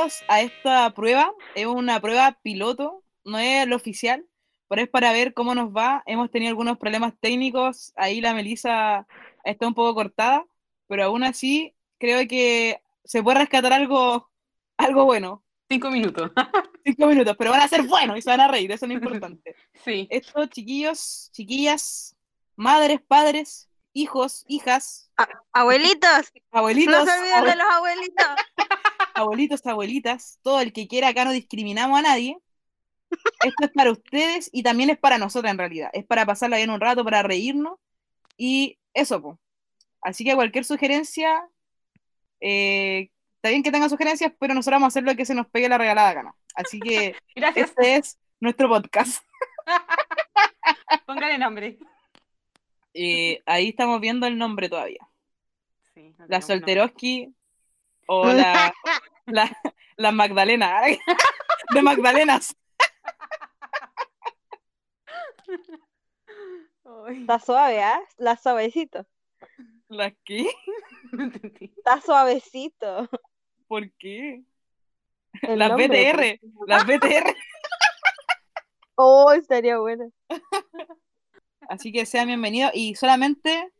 bienvenidos a esta prueba. Es una prueba piloto, no es lo oficial, pero es para ver cómo nos va. Hemos tenido algunos problemas técnicos, ahí la Melissa está un poco cortada, pero aún así creo que se puede rescatar algo, algo bueno. Cinco minutos. Cinco minutos, pero van a ser buenos y se van a reír, eso es lo importante. Sí. Estos chiquillos, chiquillas, madres, padres, hijos, hijas, Abuelitos, abuelitos, no se olviden de los abuelitos. abuelitos, abuelitas, todo el que quiera, acá no discriminamos a nadie. Esto es para ustedes y también es para nosotros en realidad. Es para pasarla bien un rato, para reírnos y eso, pues. Así que cualquier sugerencia, eh, está bien que tengan sugerencias, pero nosotros vamos a hacer lo que se nos pegue la regalada gana. Así que Gracias. este es nuestro podcast. Póngale nombre. Eh, ahí estamos viendo el nombre todavía. Sí, no La Solteroski o la, la, la Magdalena. De Magdalenas. Está suave, ¿ah? La suavecito. ¿La qué? no entendí. Está suavecito. ¿Por qué? El Las nombre, BTR. Las BTR. Oh, estaría bueno. Así que sean bienvenidos y solamente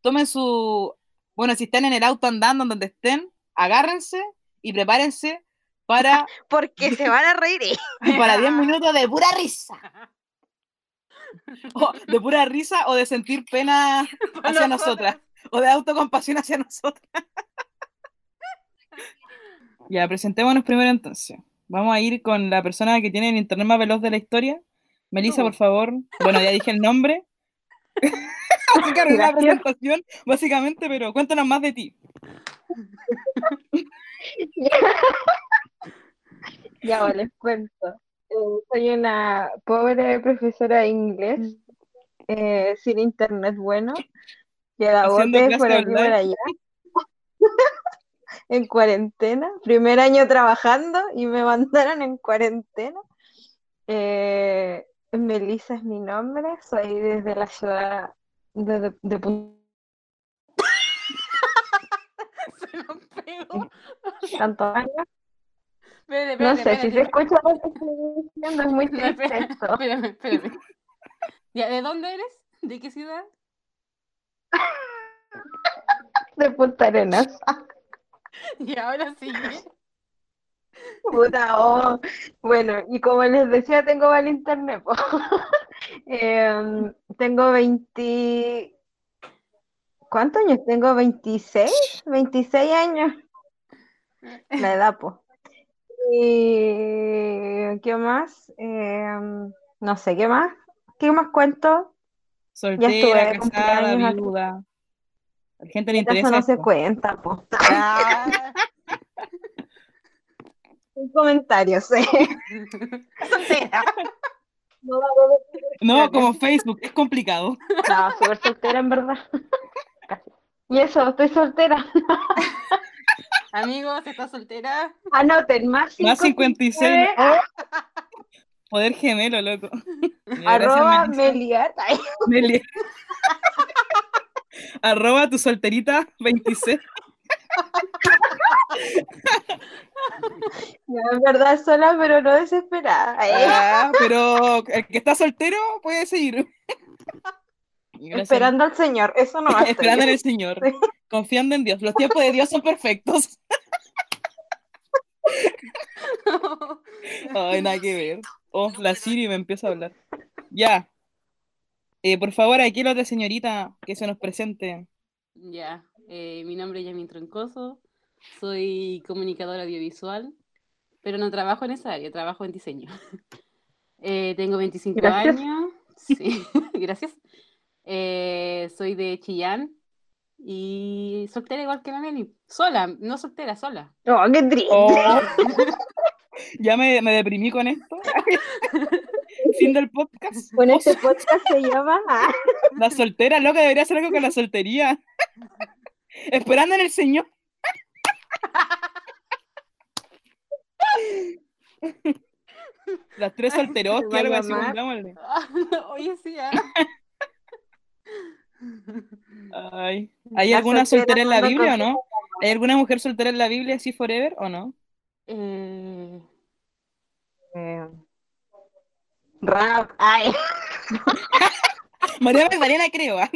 tomen su. Bueno, si están en el auto andando, donde estén, agárrense y prepárense para, Porque se van a reír. para 10 minutos de pura risa. O de pura risa o de sentir pena hacia nosotras. O de autocompasión hacia nosotras. Ya, presentémonos primero entonces. Vamos a ir con la persona que tiene el internet más veloz de la historia. Melissa, por favor. Bueno, ya dije el nombre. La presentación, básicamente, pero cuéntanos más de ti. Ya les cuento. Eh, soy una pobre profesora de inglés eh, sin internet bueno, que bote clase por aquí por allá. En cuarentena, primer año trabajando y me mandaron en cuarentena. Eh, Melissa es mi nombre, soy desde la ciudad de, de, de Punta Pegó. tantos años. Espérate, No espérate, sé si se escucha lo que estoy diciendo, es muy triste esto. espérame, espérame. Ya, ¿de dónde eres? ¿De qué ciudad? De Punta Arenas. Y ahora sigue. Puta, oh. Bueno, y como les decía, tengo mal internet. Em, tengo 20... ¿Cuántos años? Tengo 26, 26 años. La edad, pues. Y ¿qué más? Em, no sé, ¿qué más? ¿Qué más cuento? Soltera, estuve de casada, viuda. A la gente le Eso interesa no se cuenta, pues. Ah, Un comentario, sí. soltera. No No, como Facebook, es complicado. No, súper soltera en verdad. Y eso, estoy soltera. Amigos, ¿estás soltera? Anoten, más Más 56. 59, Oh. Poder gemelo, loco. Arroba. Meliat. Ay, Meli. Arroba tu solterita 26. no, en verdad sola, pero no desesperada. Ah, pero el que está soltero puede seguir. Gracias. esperando al Señor, eso no va Esperando en el Señor. Sí. Confiando en Dios. Los tiempos de Dios son perfectos. Ay, nada que ver. Oh, la Siri me empieza a hablar. Ya. Eh, por favor, aquí la otra señorita que se nos presente. Ya, eh, mi nombre es Yamin Troncoso, soy comunicadora audiovisual, pero no trabajo en esa área, trabajo en diseño. Eh, tengo 25 Gracias. años, sí, gracias. Eh, soy de Chillán y soltera igual que la Meli, sola, no soltera, sola. Oh, qué triste. Oh. ya me, me deprimí con esto. fin del podcast. Bueno, Oh, este podcast se llama ah, La soltera, loca, debería hacer algo con la soltería. Esperando en el Señor. Las tres solteros, algo así. Oye, sí, ah. Ay. ¿Hay alguna soltera en la Biblia o no? ¿Hay alguna mujer soltera en la Biblia así forever o no? Eh, Eh, rap. Ay. María Magdalena creo. ¿ah?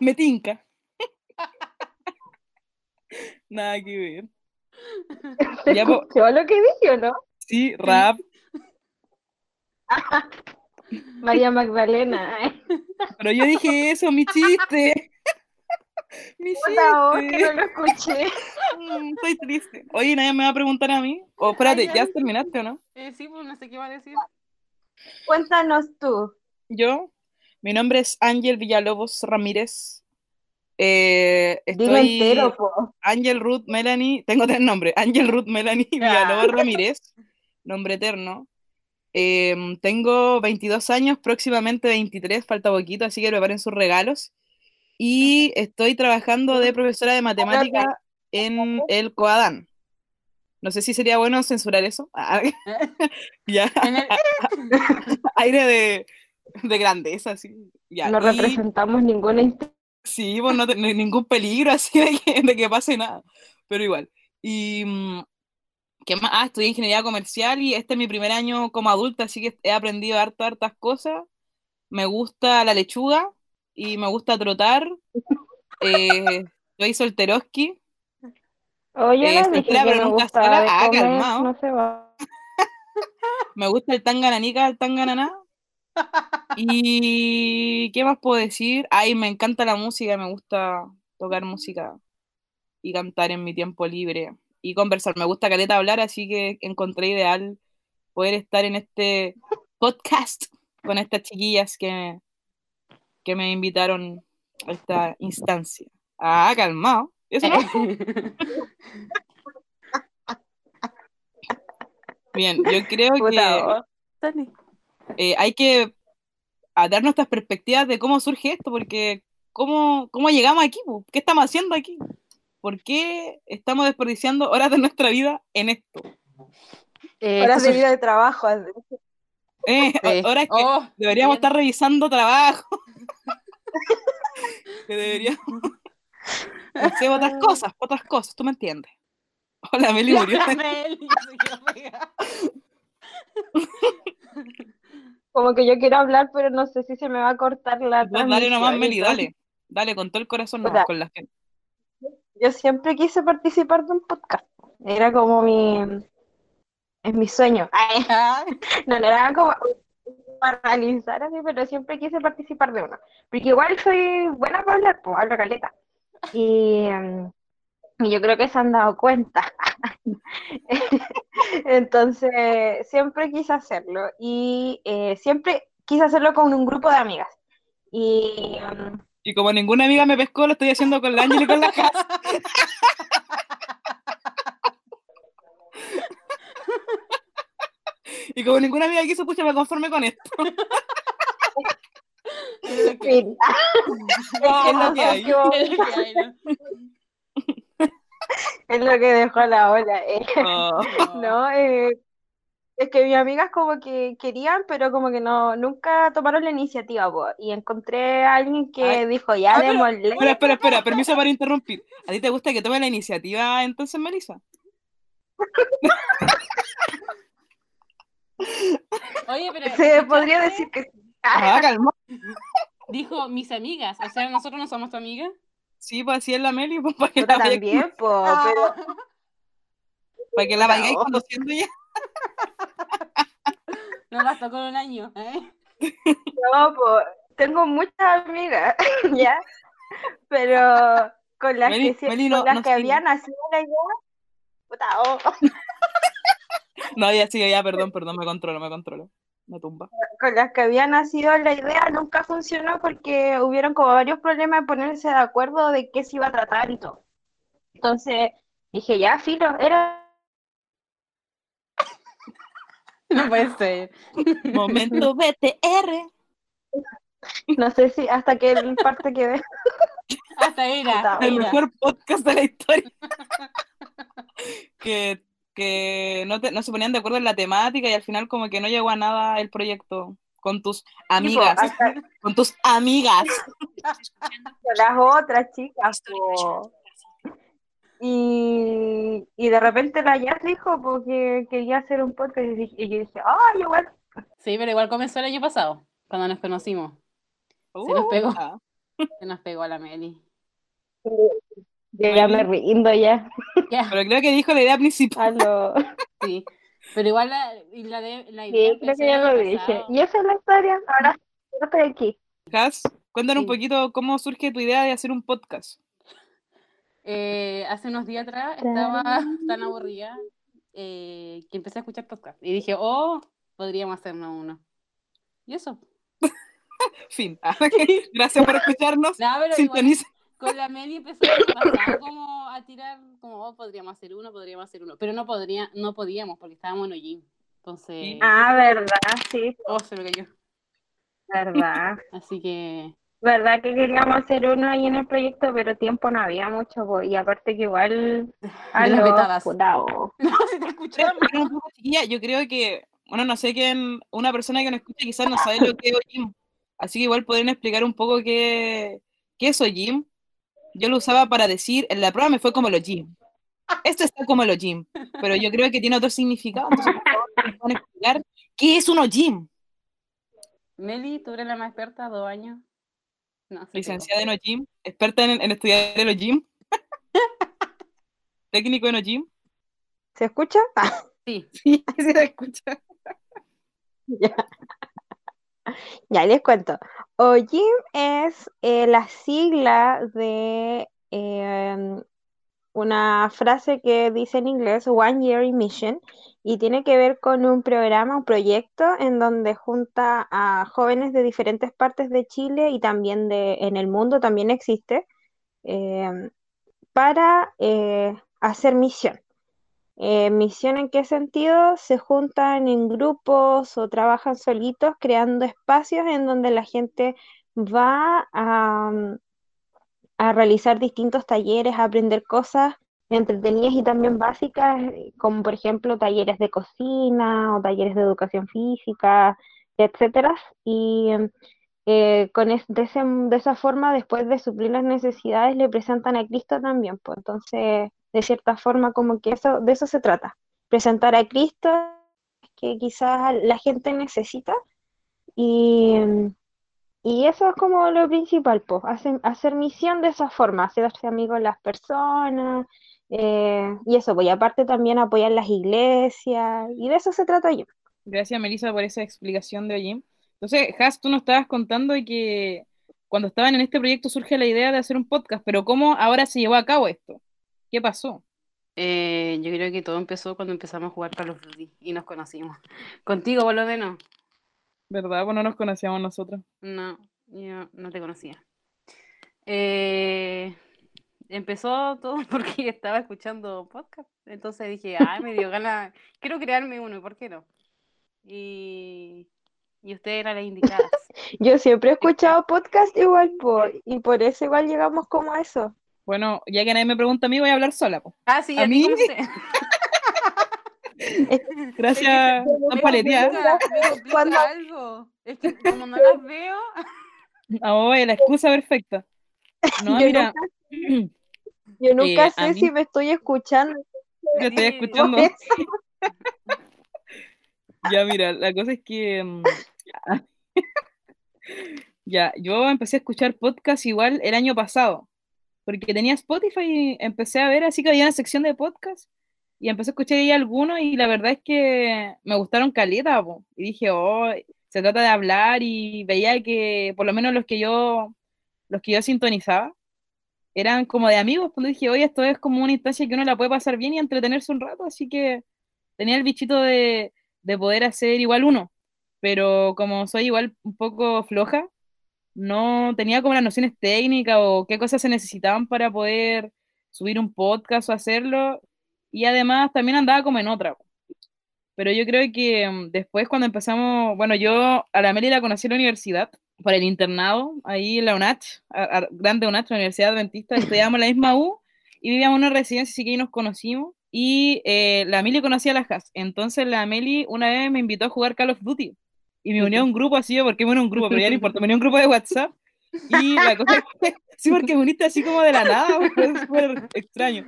Me tinca. Nada que ver. ¿Se Ya, po- escuchó lo que dije o no? Sí, rap. María Magdalena. Pero yo dije eso, mi chiste. Mi Puta, oh, que chiste. no lo escuché. Mm, Estoy triste. Oye, nadie me va a preguntar a mí. O espérate, Ay, ¿ya terminaste o no? eh, sí, pues no sé qué va a decir. Cuéntanos tú. Yo, mi nombre es Ángel Villalobos Ramírez. Eh, Dilo estoy entero, po. Ángel Ruth Melanie, tengo tres nombres, Ángel Ruth Melanie Villalobos Ramírez, nombre eterno. Em, tengo 22 años, próximamente 23, falta poquito, así que preparen sus regalos. Y estoy trabajando de profesora de matemática en el COADAN. No sé si sería bueno censurar eso. Ya, aire de, de grandeza, sí. Ya, No y- representamos ninguna institución. Sí, pues no, ningún peligro así de que, de que pase nada, pero igual. Y, mm, ¿qué más? Ah, estudié ingeniería comercial y este es mi primer año como adulta, así que he aprendido harto, hartas cosas. Me gusta la lechuga y me gusta trotar. Eh, soy solteroski. Oye, Eh, soltera, pero nunca sola. Ah, comer, calmado. no se va. Me gusta el tangananica, el tangananá. ¿Y qué más puedo decir? Ay, me encanta la música, me gusta tocar música y cantar en mi tiempo libre y conversar. Me gusta caleta hablar, así que encontré ideal poder estar en este podcast con estas chiquillas que, que me invitaron a esta instancia. Ah, calmado. Eso no. Bien, yo creo que eh, hay que dar nuestras perspectivas de cómo surge esto, porque cómo, cómo llegamos aquí? ¿qué estamos haciendo aquí? ¿Por qué estamos desperdiciando horas de nuestra vida en esto? Eh, Horas de vida de trabajo. Eh, Sí. Horas que Oh, deberíamos bien. estar revisando trabajo. que deberíamos hacer otras cosas, otras cosas, tú me entiendes. Hola, Meli murió. Como que yo quiero hablar, pero no sé si se me va a cortar la Pues dale nomás, Meli, dale. Dale, con todo el corazón nomás, con la gente. Yo siempre quise participar de un podcast. Era como mi... Es mi sueño. Ay, no, no era como para realizar así, pero siempre quise participar de uno. Porque igual soy buena para hablar, pues hablo caleta. Y, y yo creo que se han dado cuenta. Entonces, siempre quise hacerlo. Y eh, siempre quise hacerlo con un grupo de amigas. Y em, Y como ninguna amiga me pescó, lo estoy haciendo con la Ángel y con la casa. Y como ninguna amiga quiso, pucha, me conforme con esto. es lo que- mira, Es lo que hay. es lo que hay, ¿no? es lo que dejó la ola. eh. Oh. No, eh, es que mis amigas como que querían, pero como que no, nunca tomaron la iniciativa, po. Y encontré a alguien que Ay. dijo, ya Ah, pero- démosle. Espera, espera, espera, permiso para interrumpir. ¿A ti te gusta que tome la iniciativa entonces, Melissa? Oye, pero Se podría decir que sí. Ah, calma. Dijo mis amigas, o sea, nosotros no somos tu amiga. Sí, pues así es la Meli, pues para que la, también, po, Ah. pero para que la vayáis No. conociendo ya. No bastó con un año, ¿eh? no, po, tengo muchas amigas, ¿ya? Pero con las Meli- que, Meli, con no- las no que había nacido la idea, puta, oh, No, ya sigue, ya, perdón, perdón, me controlo, me controlo. Me tumba. con las que había nacido la idea nunca funcionó porque hubieron como varios problemas de ponerse de acuerdo de qué se iba a tratar y todo. Entonces dije, ya, filo, era No puede ser. Momento BTR. No sé si hasta qué parte quedé. Hasta era. El era. mejor podcast de la historia. que que no, te- no se ponían de acuerdo en la temática y al final como que no llegó a nada el proyecto con tus amigas, hasta con tus amigas. las otras chicas, po. Y, y de repente la Jazz dijo porque quería hacer un podcast y, dije- y yo dije, ¡ay, igual! Sí, pero igual comenzó el año pasado, cuando nos conocimos. Se nos pegó. Ah, Se nos pegó a la Meli. Yo ya me rindo ya. Ya, Pero creo que dijo la idea principal. Aló. sí. Pero igual la, la, de, la idea Sí, creo que ya lo dije. Y esa es la historia. Ahora yo estoy aquí. Has, cuéntanos un poquito cómo surge tu idea de hacer un podcast. Eh, hace unos días atrás estaba tan aburrida eh, que empecé a escuchar podcast. Y dije, oh, podríamos hacernos uno. Y eso. Fin. Ah, Gracias por escucharnos. No, pero igual con la Meli empezó pasado como a tirar, como, oh, podríamos hacer uno, podríamos hacer uno. Pero no, podría, no podíamos porque estábamos en Ojin. Entonces, Ah, verdad, sí, oh, se me cayó. verdad. Así que, Verdad que queríamos hacer uno ahí en el proyecto, pero tiempo no había mucho, po, y aparte que igual a los no, si te escuchamos. Pero un poco, chiquilla, yo creo que, bueno, no sé quién, una persona que nos escucha quizás no sabe lo que es Ojim. Así que igual podrían explicar un poco qué, qué es Ojim. Yo lo usaba para decir, en la prueba me fue como el Ojim. Esto está como el Ojim, pero yo creo que tiene otro significado. Entonces, por favor, ¿me pueden explicar qué es un Ojim? Meli, tú eres la más experta, dos años. No. Licenciada en Ojim, experta en, en estudiar el Ojim. Técnico en Ojim. ¿Se escucha? Ah, Sí, Sí, sí se escucha. ya. Ya les cuento. OJIM es eh, la sigla de em, una frase que dice en inglés One Year Mission y tiene que ver con un programa, un proyecto en donde junta a jóvenes de diferentes partes de Chile y también de, en el mundo también existe em, para eh, hacer misión. Eh, misión en qué sentido? Se juntan en grupos o trabajan solitos creando espacios en donde la gente va a, a realizar distintos talleres, a aprender cosas entretenidas y también básicas, como por ejemplo talleres de cocina o talleres de educación física, etcétera. Y eh, con es- de, ese- de esa forma, después de suplir las necesidades, le presentan a Cristo también. Pues entonces, de cierta forma, como que eso, de eso se trata. Presentar a Cristo que quizás la gente necesita. Y, y eso es como lo principal, pues, hacer, hacer misión de esa forma, hacerse amigos de las personas. eh, y eso, pues, y aparte también apoyar las iglesias, y de eso se trata yo. Gracias, Melissa, por esa explicación de Ojim. Entonces, Has, tú nos estabas contando de que cuando estaban en este proyecto surge la idea de hacer un podcast, pero ¿cómo ahora se llevó a cabo esto? ¿Qué pasó? Eh, yo creo que todo empezó cuando empezamos a jugar Call of Duty y nos conocimos. Contigo, por lo menos. ¿Verdad? Pues no nos conocíamos nosotros. No, yo no te conocía. Eh, empezó todo porque estaba escuchando podcast. Entonces dije, ah, me dio ganas, quiero crearme uno, ¿por qué no? Y, y ustedes eran las indicadas. Yo siempre he escuchado podcast igual, po, y por eso igual llegamos como a eso. Bueno, ya que nadie me pregunta a mí, voy a hablar sola. po. Ah, sí, ¿A a mí? Gracias, tan paleteada. Cuando- algo. Es que como no las veo, Ah, oye, la excusa perfecta. No, Yo mira, Yo nunca Eh, a sé mí- si me estoy escuchando. te estoy escuchando. Ya, mira, la cosa es que. mm, Ya, yo empecé a escuchar podcast igual el año pasado, porque tenía Spotify y empecé a ver así que había una sección de podcast y empecé a escuchar ahí algunos y la verdad es que me gustaron caleta. Y dije, oh, se trata de hablar y veía que por lo menos los que yo, los que yo sintonizaba eran como de amigos, cuando dije, oye, esto es como una instancia que uno la puede pasar bien y entretenerse un rato, así que tenía el bichito de, de poder hacer igual uno, pero como soy igual un poco floja, no tenía como las nociones técnicas o qué cosas se necesitaban para poder subir un podcast o hacerlo, y además también andaba como en otra. Pero yo creo que mm, después cuando empezamos, bueno, yo a la Meli la conocí en la universidad, para el internado, ahí en la UNACH, a- a- grande UNACH, la Universidad Adventista, estudiábamos en la misma U y vivíamos en una residencia, así que ahí nos conocimos. Y eh, la Meli conocía a las Has. Entonces la Meli una vez me invitó a jugar Call of Duty. Y me unió a un grupo así, porque me unió a un grupo, pero ya no importa, me unió a un grupo de WhatsApp. Y la cosa es que, sí, porque me uniste así como de la nada, fue súper extraño.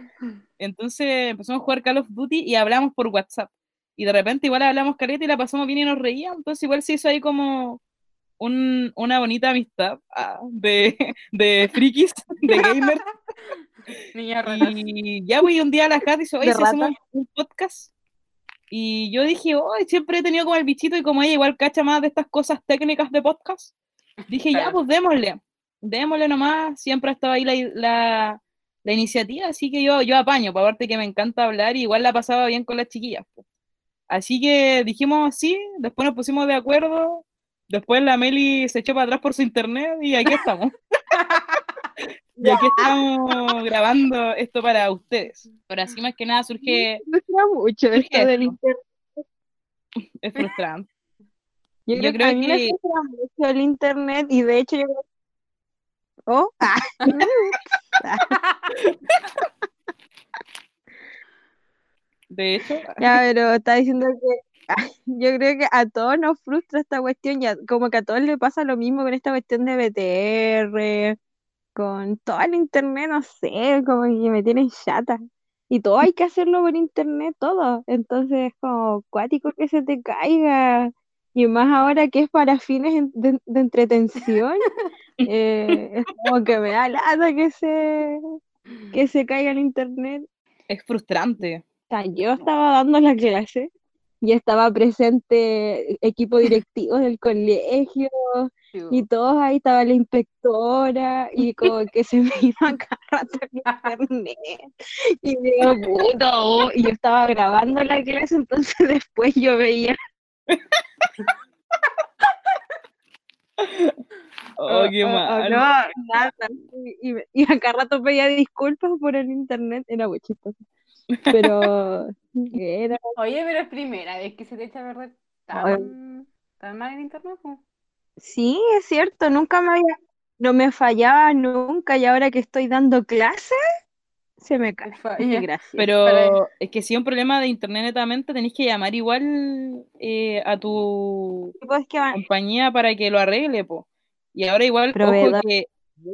Entonces empezamos a jugar Call of Duty y hablamos por WhatsApp. Y de repente igual hablamos caleta y la pasamos bien y nos reíamos. Entonces igual se hizo ahí como un- una bonita amistad ah, de, de frikis, de gamers. Niña. Y ya, güey, un día la Kat dice, oye, si hacemos un podcast. Y yo dije, oh, siempre he tenido como el bichito y como ella igual cacha más de estas cosas técnicas de podcast. Dije, ya, pues démosle. Démosle nomás. Siempre ha estado ahí la, la, la iniciativa, así que yo, yo apaño, por aparte que me encanta hablar y igual la pasaba bien con las chiquillas. pues. Así que dijimos sí, después nos pusimos de acuerdo. Después la Meli se echó para atrás por su internet y aquí estamos. y aquí estamos grabando esto para ustedes. Pero así más que nada surge, Me frustra mucho surge esto del internet. es frustrante. Yo, Yo creo que a mí me frustra mucho el internet y de hecho yo creo- Oh, ah, De hecho, ya, pero está diciendo que ah, yo creo que a todos nos frustra esta cuestión, ya como que a todos les pasa lo mismo con esta cuestión de BTR, con todo el internet, no sé, como que me tienen chata. Y todo hay que hacerlo por internet, todo. Entonces es como cuático que se te caiga. Y más ahora que es para fines de, de entretención, eh, es como que me da lata que se, que se caiga el internet. es frustrante. O sea, yo estaba dando la clase y estaba presente equipo directivo del colegio y todos ahí estaba la inspectora y como que se me iba cada rato el internet y digo, puta, oh, y yo estaba grabando la clase, entonces después yo veía Oh, qué o- o- no, nada, y, y, y a cada rato pedía disculpas por el internet, era muy chistoso, pero era Oye, pero es primera vez que se te echa a perder tan, tan mal en internet. po. Sí, es cierto, nunca me había, no me fallaba nunca y ahora que estoy dando clases, se me cae. Gracias. Pero es que si es un problema de internet netamente, tenéis que llamar igual eh, a tu Pues que compañía para que lo arregle, po. Y ahora igual, ojo que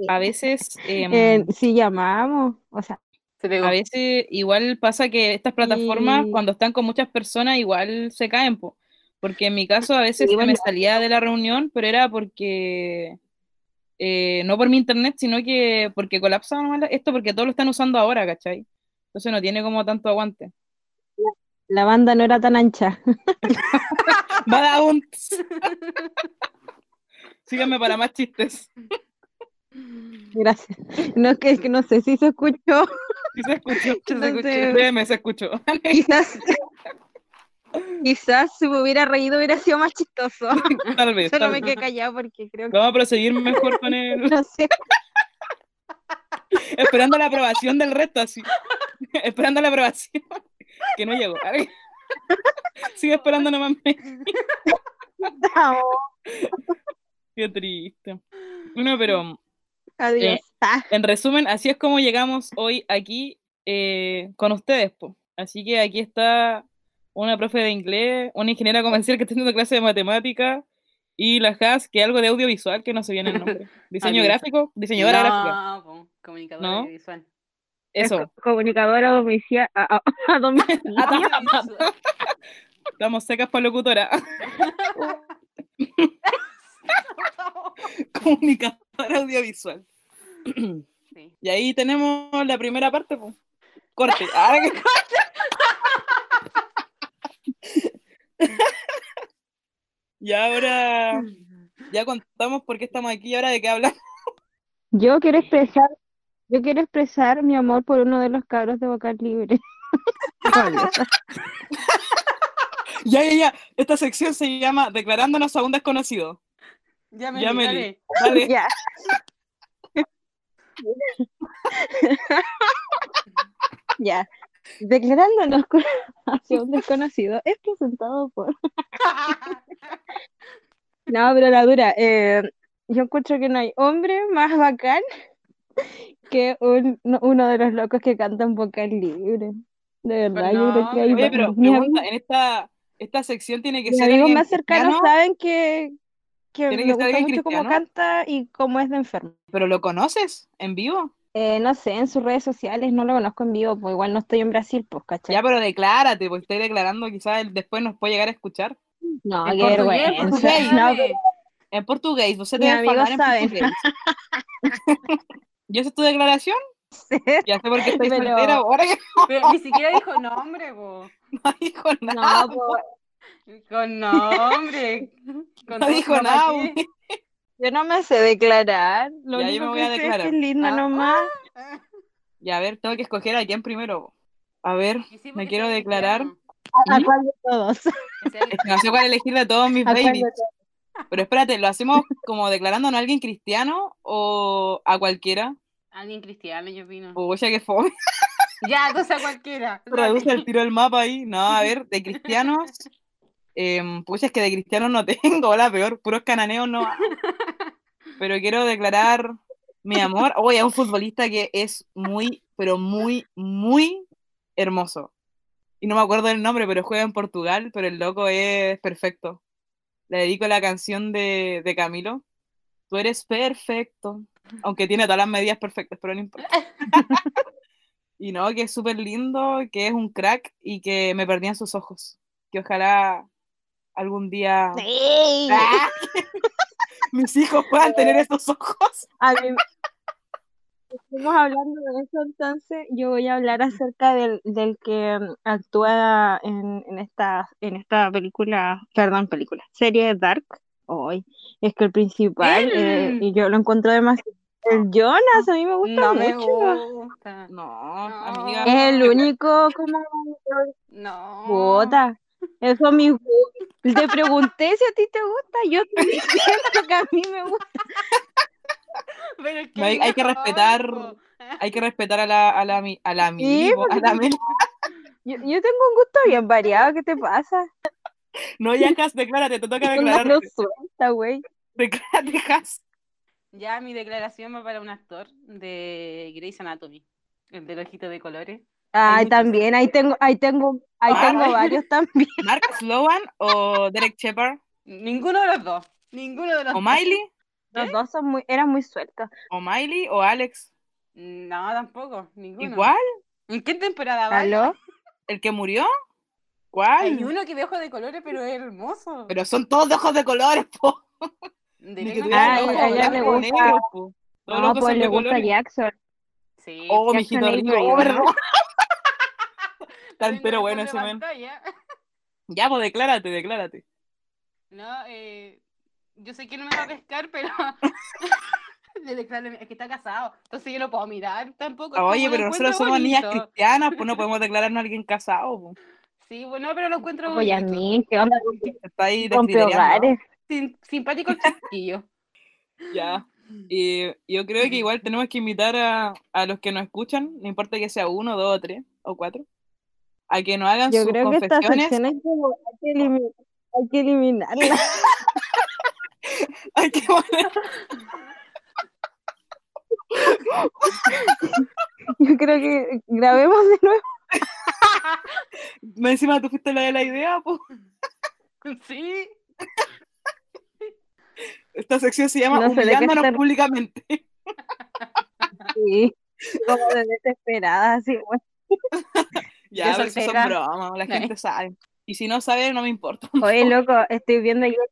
a veces, em, eh, si llamamos, o sea, a veces igual pasa que estas plataformas, Y- cuando están con muchas personas, igual se caen, po. Porque en mi caso a veces me salía de la reunión, pero era porque eh, no por mi internet, sino que porque colapsa esto porque todos lo están usando ahora, ¿cachai? Entonces no tiene como tanto aguante. la banda no era tan ancha. Badabunts. Síganme para más chistes. Gracias. No, que, que no sé si se escuchó. Sí se escuchó. Se escuchó. Entonces, Créeme, se escuchó. quizás, quizás si me hubiera reído hubiera sido más chistoso. Tal vez. Solo tal me quedé callado porque creo que, Vamos a proseguir mejor con el. no sé. Esperando la aprobación del resto, así. Esperando la aprobación. Que no llegó. Sigue esperando nomás. Chao. Qué triste. Bueno, pero Adiós. Eh, en resumen, así es como llegamos hoy aquí eh, con ustedes. po. Así que aquí está una profe de inglés, una ingeniera comercial que está haciendo clase de matemática y la Has, que algo de audiovisual que no se viene el nombre. Diseño Audiovisual. gráfico, diseñadora gráfica. No, comunicadora ¿No? visual. es Eso. co- comunicadora domiciliar, a, a- a domicilio. Estamos secas para locutora. Comunicadora audiovisual. Sí. Y ahí tenemos la primera parte, pues. Corte. Ah, que- y ahora ya contamos por qué estamos aquí y ahora de qué hablamos. Yo quiero expresar, yo quiero expresar mi amor por uno de los cabros de Vocal Libre. Ya, ya, ya. Esta sección se llama Declarándonos a un desconocido. Ya me Ya, di, Meli. dale. Dale. Ya. Ya. Declarándonos con- hacia un desconocido es presentado por. No, pero la dura. eh, yo encuentro que no hay hombre más bacán que un- no- uno de los locos que cantan vocal libre. De verdad, yo creo que hay Oye, pero pregunta, en esta, esta sección tiene que Mis ser amigos más cercanos saben que, que ¿Tiene me que gusta mucho cómo canta y cómo es de enfermo. pero ¿lo conoces en vivo? Eh, no sé, en sus redes sociales no lo conozco en vivo, pues igual no estoy en Brasil, pues, ¿cachai? Ya, pero declárate, pues estoy declarando, quizás él después nos puede llegar a escuchar. No, En qué portugués, vergüenza. portugués, No. En portugués, amigos falar en portugués. ¿Y esa es tu declaración? sé. Ya sé por qué estoy Pero- soltera ahora Pero ni siquiera dijo nombre, po. no dijo nada. No, pues, Con nombre. Con No dijo ¿para nada, yo no me sé declarar. Lo Ya, yo me voy que a sé es declarar. que es linda Ah. nomás. Ya, a ver, tengo que escoger a quién primero. A ver, Y sí, me quiero declarar. cristiano, ¿A ¿Mm? cuál de todos? no sé cuál elegir de todos mis ¿A babies. Pero espérate, ¿lo hacemos como declarándonos a alguien cristiano o a cualquiera? Alguien cristiano, yo opino. O ya que fome, Ya, entonces a cualquiera. traduce el tiro del mapa ahí. No, a ver, de cristianos. Eh, pucha, es que de cristianos no tengo, la peor, puros cananeos no. Pero quiero declarar mi amor. Oye, a un futbolista que es muy, pero muy, muy hermoso. Y no me acuerdo del nombre, pero juega en Portugal, pero el loco es perfecto. Le dedico la canción de, de Camilo. Tú eres perfecto. Aunque tiene todas las medidas perfectas, pero no importa. y no, que es súper lindo, que es un crack y que me perdí en sus ojos. Que ojalá algún día Sí. ¡Ah! mis hijos puedan tener estos ojos. A mí, estamos hablando de eso, entonces yo voy a hablar acerca del, del que mm, actúa en, en esta, en esta película, perdón, película, serie Dark. Hoy es que el principal, eh, y yo lo encuentro demasiado. El Jonas, a mí me gusta No me mucho. gusta. No, No. amiga. Es el único como No. Puta, eso a mí te pregunté si a ti te gusta, yo te diciendo que a mí me gusta. Pero es No, hay- que respetar-. Hay que respetar a la, a la, mi- a la Sí, amigo, a la. Yo, yo tengo un gusto bien variado, ¿qué te pasa? No, ya, Has, declárate, te toca una declararte. suelta, güey. Declárate, Has. Ya mi declaración va para un actor de Grey's Anatomy, el del ojito de colores. Ay, también, ahí tengo, ahí tengo, ahí Ay. tengo varios también. ¿Mark Sloan o Derek Shepard? Ninguno de los dos. Ninguno de los ¿O dos. Miley? Los dos son muy, eran muy sueltos. ¿O Miley o Alex? No, tampoco. Ninguno. ¿Igual? ¿En qué temporada va? ¿Aló? ¿El que murió? Hay ¿Cuál? uno que de ojos de colores, pero es hermoso. Pero son todos de ojos de colores, po. De Ni que tuvieran Ah, ojos po. Todos No, ojos pues le gusta colores. Jackson. Sí. Oh, mijito rico. Oh, perdón. Entero el bueno ese. Ya, pues declárate, declárate. No, eh, yo sé que no me va a pescar, pero le declaro, es que está casado, entonces yo no puedo mirar tampoco. Oye, lo pero nosotros somos niñas cristianas, pues no podemos declararnos a alguien casado. po. Sí, bueno, pero lo encuentro Oye, a mí, ¿qué onda? Está ahí. Sim- simpático el chiquillo. Ya. Y yo creo que igual tenemos que invitar a, a los que nos escuchan, no importa que sea uno, dos o tres o cuatro, a que nos hagan Yo sus creo que esta confesiones. hay que, hay que elimi- hay que eliminarla. Hay que poner- Yo creo que grabemos de nuevo. Me encima tú fuiste la de la idea, pues. Sí, Esta sección se llama No Humillándonos estar- públicamente. Sí. Como de desesperada, así, bueno. Ya, pero eso son bromas, la gente sabe. Y si no sabe, no me importa. Oye, loco, estoy viendo yo.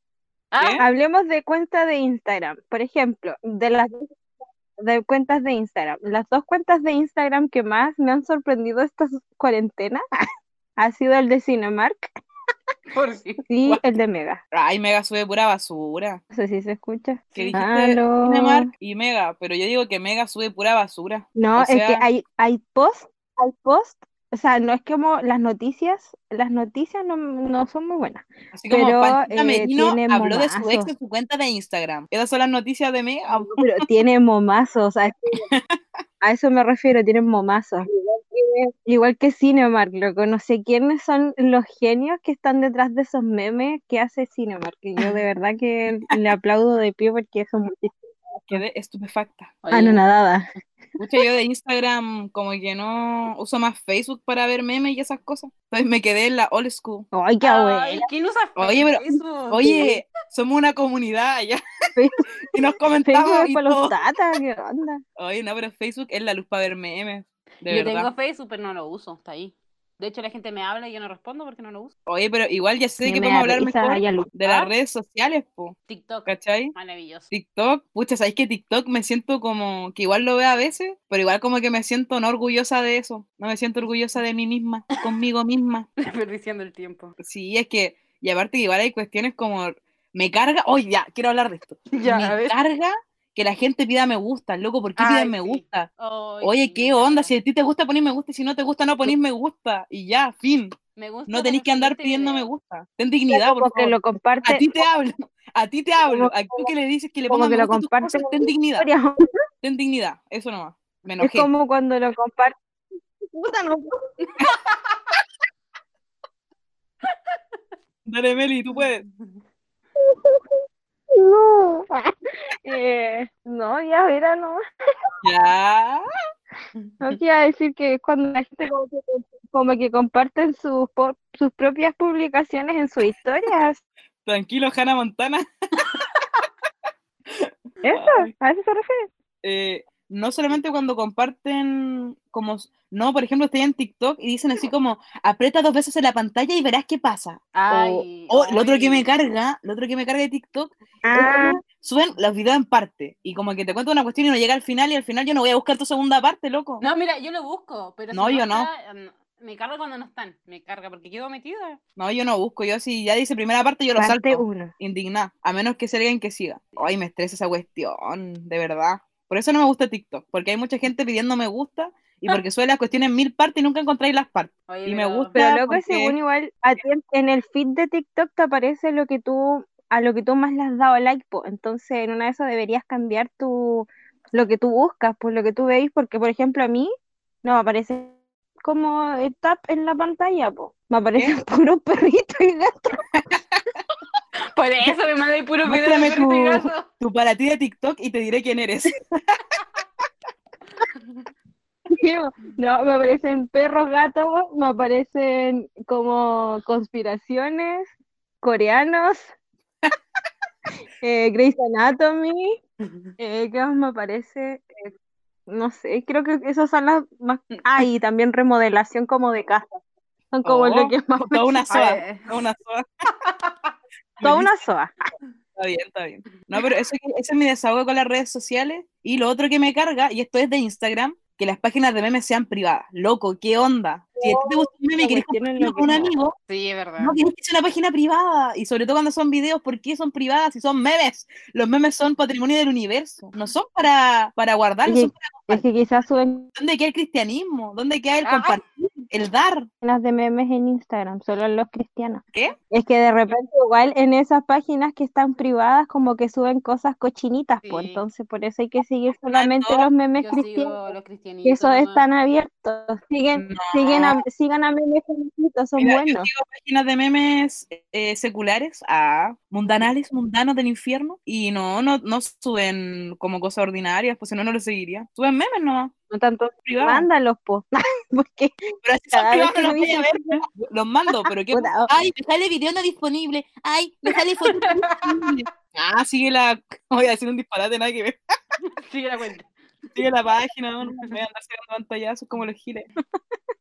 Ah. Hablemos de cuentas de Instagram. Por ejemplo, de las de cuentas de Instagram. Las dos cuentas de Instagram que más me han sorprendido esta cuarentena ha sido el de Cinemark y Guau. el de Mega. Ay, Mega sube pura basura. No sé si se escucha. Que Sí. dijiste. Cinemark y Mega, pero yo digo que Mega sube pura basura. No, O es que hay, hay post, hay post, o sea, no es como las noticias, las noticias no, no son muy buenas. Así como Pero, eh, Merino habló de su ex momazos. en su cuenta de Instagram. Esas son las noticias de Mega. Pero tiene momazos, o sea, a eso me refiero, tienen momazos. Igual que, que Cinemark, loco, no sé quiénes son los genios que están detrás de esos memes que hace Cinemark. Y yo de verdad que le aplaudo de pie porque son muy Quedé estupefacta. Oye, anonadada. Escucha, yo de Instagram como que no uso más Facebook para ver memes y esas cosas. Entonces me quedé en la old school. Ay, qué ay. ¿quién usa Oye, pero- Facebook? Oye, somos una comunidad ya. Facebook, y nos Facebook comentamos es y para todo. los tatas, ¿qué onda? Oye, no, pero Facebook es la luz para ver memes. De Yo verdad. tengo Facebook, pero no lo uso, está ahí. De hecho, la gente me habla y yo no respondo porque no lo uso. Oye, pero igual ya sé Me que podemos hablar mejor de las redes sociales, po. TikTok, ¿Cachai? maravilloso. TikTok, pucha, ¿sabéis que TikTok me siento como que igual lo veo a veces, pero igual como que me siento no orgullosa de eso, no me siento orgullosa de mí misma, conmigo misma. Desperdiciando el tiempo. Sí, es que, y aparte que igual hay cuestiones como, me carga, oye, ya, quiero hablar de esto, Ya, a me ver. carga que la gente pida me gusta, loco, ¿por qué Ay, piden me sí. gusta? Ay, Oye, sí, ¿qué onda? Si a ti te gusta poner me gusta y si no te gusta no ponís me gusta, y ya, fin, Me gusta no el que andar pidiendo me gusta, ten dignidad, por favor. lo comparte, A ti te hablo, a ti te hablo, a tú que le dices que le pongas que me lo gusta cosas, en ten dignidad, historia. ten dignidad, eso nomás. Me Es como cuando lo comparte. Puta, no Dale, Meli, tú puedes. No. Eh, no, ya verá, no. Ya. No quiero decir que es cuando la gente como que, como que comparten sus, sus propias publicaciones en sus historias. Tranquilo, Hannah Montana. ¿Eso? ¿A eso se refiere? Eh, no solamente cuando comparten como, no, por ejemplo, estoy en TikTok y dicen así como, aprieta dos veces en la pantalla y verás qué pasa. Ay, o, o lo otro que me ay. carga, lo otro que me carga de TikTok, es Ah, que suben los videos en parte y como que te cuento una cuestión y no llega al final y al final yo no voy a buscar tu segunda parte, loco. No, mira, yo lo busco, pero si No, yo no. está, mm, Me carga cuando no están. Me carga porque quedo metida. No, yo no busco, yo si ya dice primera parte yo lo parte salto. uno. indignada, a menos que sea alguien que siga. Ay, me estresa esa cuestión, de verdad. Por eso no me gusta TikTok, porque hay mucha gente pidiendo me gusta y porque sube las cuestiones en mil partes y nunca encontráis las partes. Oye, Y me pero- gusta- Pero Ah, loco, porque- según igual, a ti en- en el feed de TikTok te aparece lo que tú, a lo que tú más le has dado like, po. Entonces, en una de esas deberías cambiar tu, lo que tú buscas, pues lo que tú veis, porque por ejemplo a mí no me aparece como el tap en la pantalla, po. Me aparecen puros perritos y gatos. Por eso me mandé puro video de tu- gato. Tu para ti de TikTok y te diré quién eres. No, me aparecen perros, gatos, me aparecen como conspiraciones, coreanos, eh, Grey's Anatomy, eh, ¿qué más me aparece? Eh, no sé, creo que esas son las más... Ah, y también remodelación como de casa. Son como Oh, lo que más... Toda una soa. Toda una soa. Toda una soa. Está bien, está bien. No, pero eso, ese es mi desahogo con las redes sociales. Y lo otro que me carga, y esto es de Instagram, que las páginas de memes sean privadas. Loco, ¿qué onda? Si a ti te gusta un meme y querés compartirlo con un amigo, Sí, es verdad. no tienes que ser una página privada. Y sobre todo cuando son videos, ¿por qué son privadas si son memes? Los memes son patrimonio del universo. No son para, para guardarlos, Oye, son para Es que quizás suben ¿Dónde queda el cristianismo? ¿Dónde queda el Ah. compartir? El dar. páginas de memes en Instagram, solo los cristianos. ¿Qué? Es que de repente igual en esas páginas que están privadas como que suben cosas cochinitas, pues Sí. entonces por eso hay que seguir solamente no, los memes cristianos. los que esos están abiertos. Siguen, No. siguen a, sigan a memes feministas, son Mira, yo buenos. sigo páginas de memes eh, seculares, a mundanales, mundanos del infierno, y no, no, no suben como cosas ordinarias, pues si no, no lo seguiría. Suben memes nomás, No tanto privados. mándalos, po. Porque Pero si son cada vez privados que no lo los voy a ver. Los mando, pero qué. Oh. Ay, me sale video no disponible. Ay, me sale foto no disponible. Ah, sigue la. Voy a decir un disparate, nada que ver. Sigue la cuenta. Sigue la página, no, no voy a andar sacando pantallazos como los giles.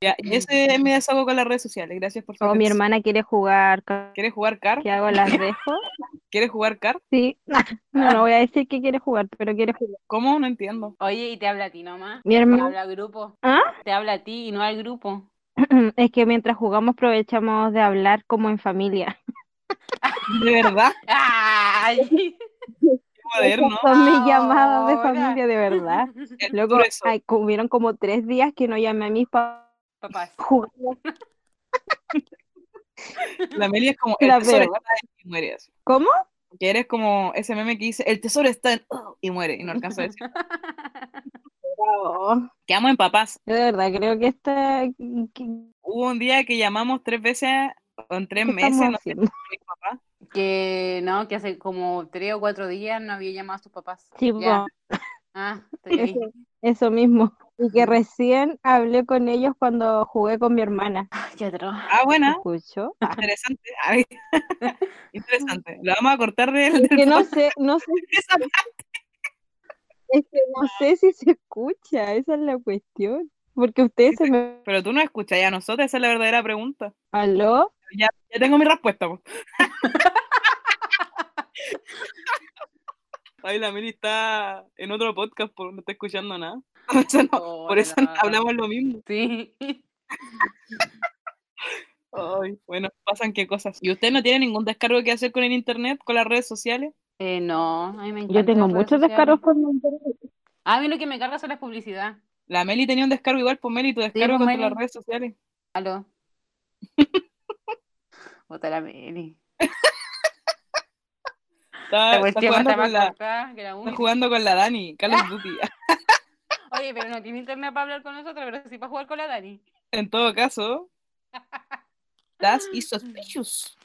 Ya, y ese es mi desahogo con las redes sociales. Gracias por su oh, mi hermana quiere jugar. ¿Quieres jugar car? ¿Qué hago? ¿Las dejo? ¿Quieres jugar car? Sí. No, no voy a decir que quiere jugar, pero quiere jugar. ¿Cómo? No entiendo. Oye, y te habla a ti nomás. Mi Te hermana. habla al grupo. ¿Ah? Te habla a ti y no al grupo. Es que mientras jugamos aprovechamos de hablar como en familia. De verdad, ¡Ay! son mis llamadas de familia, de verdad. Luego, ay, hubieron como tres días que no llamé a mis papás Papás. jugando. La Meli es como el La tesoro verdad. está en y muere así. ¿Cómo? Que eres como ese meme que dice el tesoro está en oh", y muere y no alcanza a decir. No, Quedamos en papás. de verdad, creo que esta. ¿Qué, Hubo un día que llamamos tres veces o en tres meses, no sé, mis papás. Que no, que hace como tres o cuatro días no había llamado a sus papás. Sí, Ya. po. Ah, estoy. Eso, eso mismo. Y que recién hablé con ellos cuando jugué con mi hermana. Ay, Qué. Ah, buena. ¿Escucho? Interesante. Ay, Interesante. Lo vamos a cortar del, Es que no sé, no sé, Esa parte. es que no sé si se escucha, esa es la cuestión. Porque ustedes se me... Pero tú no escuchas ya a nosotros, esa es la verdadera pregunta. ¿Aló? Ya, ya tengo mi respuesta. Ay, la Meli está en otro podcast, por no está escuchando nada. Por eso, no- por eso Hola. hablamos lo mismo. Sí. Ay, bueno, pasan qué cosas. ¿Y usted no tiene ningún descargo que hacer con el internet, con las redes sociales? Eh, no, a mí me Yo encantan tengo muchos descargos por mi internet. A mí lo que me carga son las publicidad. La Meli tenía un descargo igual, pues Meli, tu descargo pues, contra las redes sociales. Aló. Bota la Meli. Está, jugando, con la, cortada que la está uña. jugando con la Dani, Call of Duty. Oye, pero no tiene internet para hablar con nosotros, pero sí para jugar con la Dani. En todo caso, that is suspicious.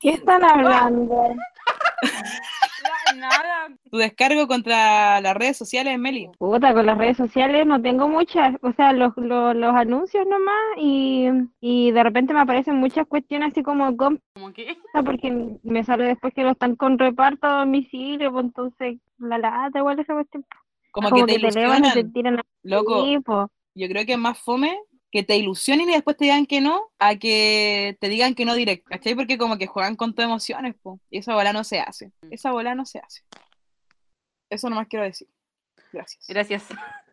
¿Qué están hablando? Nada. Tu descargo contra las redes sociales, Meli. Puta, con las redes sociales no tengo muchas, o sea, los, los, los anuncios nomás y, y de repente me aparecen muchas cuestiones así como ¿Cómo que? porque me sale después que no están con reparto a domicilio, pues entonces la lata igual esa cuestión. Como, Como que te que te elevan y te ilusionan. tiran Loco, pues. yo creo que es más fome que te ilusionen y después te digan que no, a que te digan que no directo, ¿cachai? Porque como que juegan con tus emociones, po. Y esa bola no se hace. Esa bola no se hace. Eso nomás quiero decir. Gracias. Gracias.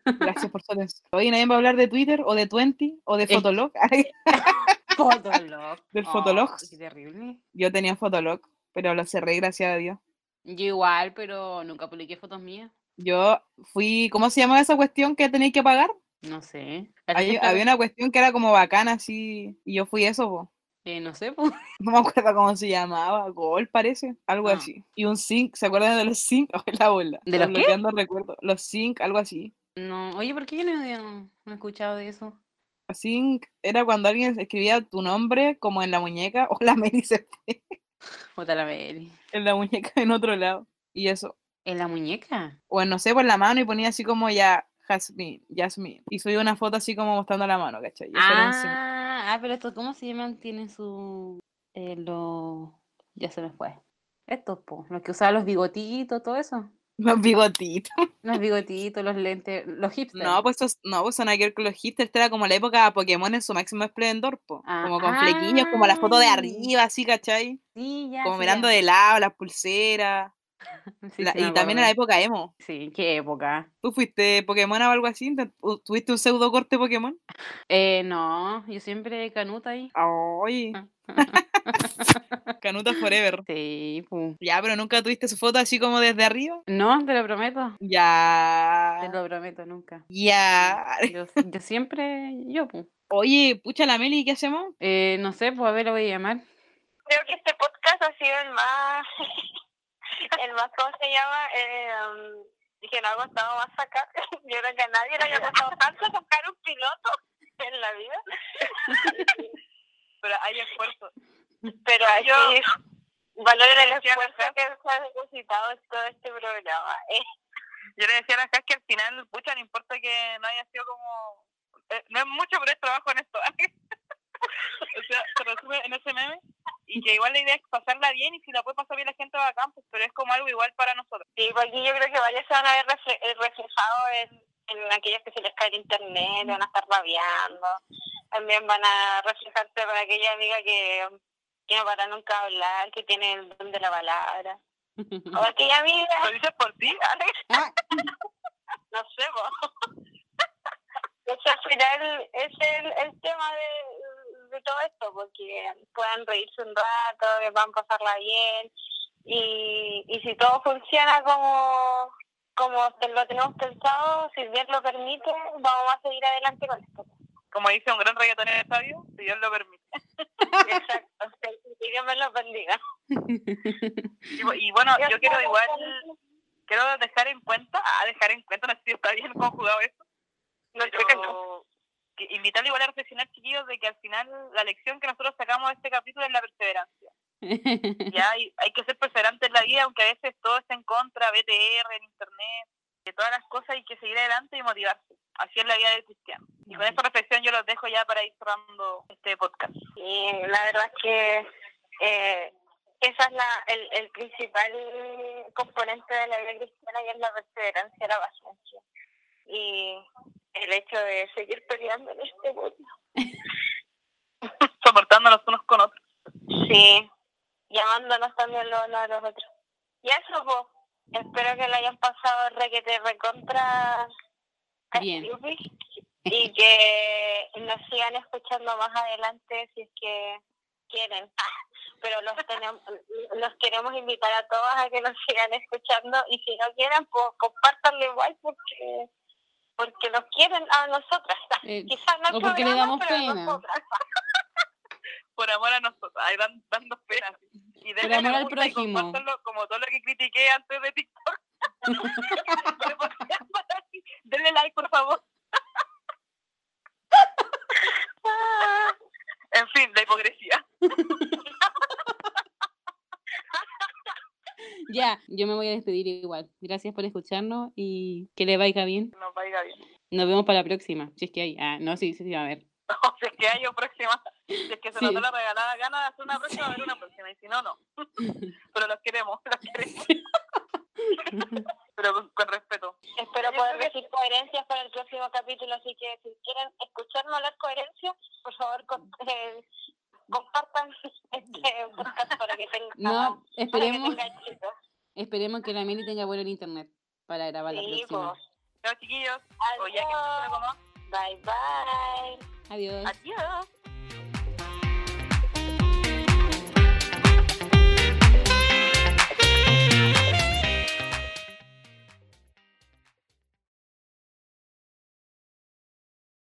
Gracias por su atención. Oye, nadie va a hablar de Twitter o de Twenty o de. Fotolog. Fotolog. Del Oh, Fotolog. Qué terrible. Yo tenía Fotolog, pero lo cerré, gracias a Dios. Yo igual, pero nunca publiqué fotos mías. Yo fui, ¿cómo se llamaba esa cuestión que tenéis que pagar? No sé. Hay- había una cuestión que era como bacana así, y yo fui eso, po. Eh, no sé, pues. No me acuerdo cómo se llamaba, Gol parece, algo Ah. así. Y un sync, ¿se acuerdan de los sync? Oh, la bola. ¿De los qué? Desbloqueando recuerdos. Los sync, algo así. No. Oye, ¿por qué yo no, no- no he escuchado de eso? Sync era cuando alguien escribía tu nombre como en la muñeca, o la Meli se fue la Meli. en la muñeca en otro lado. Y eso. ¿En la muñeca? O en, no sé, por la mano y ponía así como ya, Jasmine, Jasmine. Y subía una foto así como mostrando la mano, ¿cachai? Ah, ah, pero estos, ¿cómo se llaman? Tienen su. Eh, lo... Ya se me fue. Estos, po. Los que usaban los bigotitos, todo eso. Los bigotitos. Los bigotitos, los lentes, los hipsters. No, pues esos, no, pues son que ver con los hipsters, esta era como la época de Pokémon en su máximo esplendor, po. Ah, como con flequillos, como la foto de ah. arriba, así, ¿cachai? Sí, ya. como sí, mirando ya. de lado, las pulseras. Sí, la- sí, me y también en la época emo. Sí, qué época. ¿Tú fuiste Pokémon o algo así? ¿Te- ¿Tuviste un pseudo corte Pokémon? Eh, no, yo siempre canuta ahí. Ay, Canuta Forever. Sí, pu. Ya, pero nunca tuviste su foto así como desde arriba. No, te lo prometo. Te Ya. lo prometo nunca. Ya. Yo, yo siempre, yo, pu. Oye, pucha la Meli, ¿qué hacemos? Eh, no sé, pues a ver, lo voy a llamar. Creo que este podcast ha sido el más, el más, ¿cómo se llama? Eh, um, dije, no ha costado más sacar. Yo creo que a nadie le haya costado tanto sacar un piloto en la vida. Pero hay esfuerzo. Pero yo valoren el esfuerzo que se ha depositado en todo este programa. Eh, Yo le decía a las que al final, pucha, no importa que no haya sido como... eh, no es mucho, pero es trabajo en esto. o sea, se resume en ese meme. Y que igual la idea es pasarla bien y si la puede pasar bien la gente va a campus, pero es como algo igual para nosotros. Sí, porque yo creo que varios se van a ver eh, reflejados en, en aquellos que se les cae el internet, van a estar rabiando. También van a reflejarse con aquella amiga que, que no para nunca hablar, que tiene el don de la palabra. O aquella amiga, ¿Lo dices por ti, Alex? no sé, po. Eso al final es el, el tema de, todo esto, porque puedan reírse un rato, que a pasarla bien, y, y si todo funciona como, como lo tenemos pensado, si Dios lo permite, vamos a seguir adelante con esto. Como dice un gran reggaetonero sabio, si Dios lo permite. Exacto, que Dios me lo bendiga. Y, bu- y bueno, yo quiero igual, quiero dejar en cuenta, ah, dejar en cuenta, no sé si está bien conjugado eso, No creo que no. Que invitarle igual a reflexionar, chiquillos, de que al final la lección que nosotros sacamos de este capítulo es la perseverancia. Ya hay, hay que ser perseverante en la vida, aunque a veces todo esté en contra, BTR, en internet, de todas las cosas hay que seguir adelante y motivarse. Así es la vida del cristiano. Y con esta reflexión yo los dejo ya para ir cerrando este podcast. Y la verdad es que eh, esa es la, el, el principal componente de la vida cristiana y es la perseverancia, la paciencia. Y el hecho de seguir peleando en este mundo. Soportándonos unos con otros. Sí, llamándonos también los unos a los otros. Y eso, pues, espero que lo hayan pasado requete recontra Bien. y que nos sigan escuchando más adelante si es que quieren. Pero los tenemos, los queremos invitar a todos a que nos sigan escuchando y si no quieren, pues compártanlo igual porque porque nos quieren a nosotras. Eh, Quizás no o porque le damos pena. nosotras. Por amor a nosotros. Ahí dan, dando penas. Y Por amor al prójimo. como todo lo que critiqué antes de TikTok. denle like, por favor. en fin, la hipocresía. Ya, yo me voy a despedir igual. Gracias por escucharnos y que le vaya bien. Nos vemos para la próxima. Si es que hay. Ah, no, sí, sí, sí, a ver. O si es que hay una próxima. Si es que se Sí. nos da la regalada gana de hacer una próxima, va a haber una próxima. Y si no, no. Pero los queremos, los queremos. Pero con, con respeto. Espero poder decir coherencias para el próximo capítulo, así que si quieren escucharnos hablar coherencia, por favor con- eh, compartan este podcast para que tenga No, para que esperemos, tenga esperemos que la Meli tenga bueno el internet para grabar la Sí, próxima. pues. Chao, chiquillos. Adiós. como. Bye bye. Adiós. Adiós.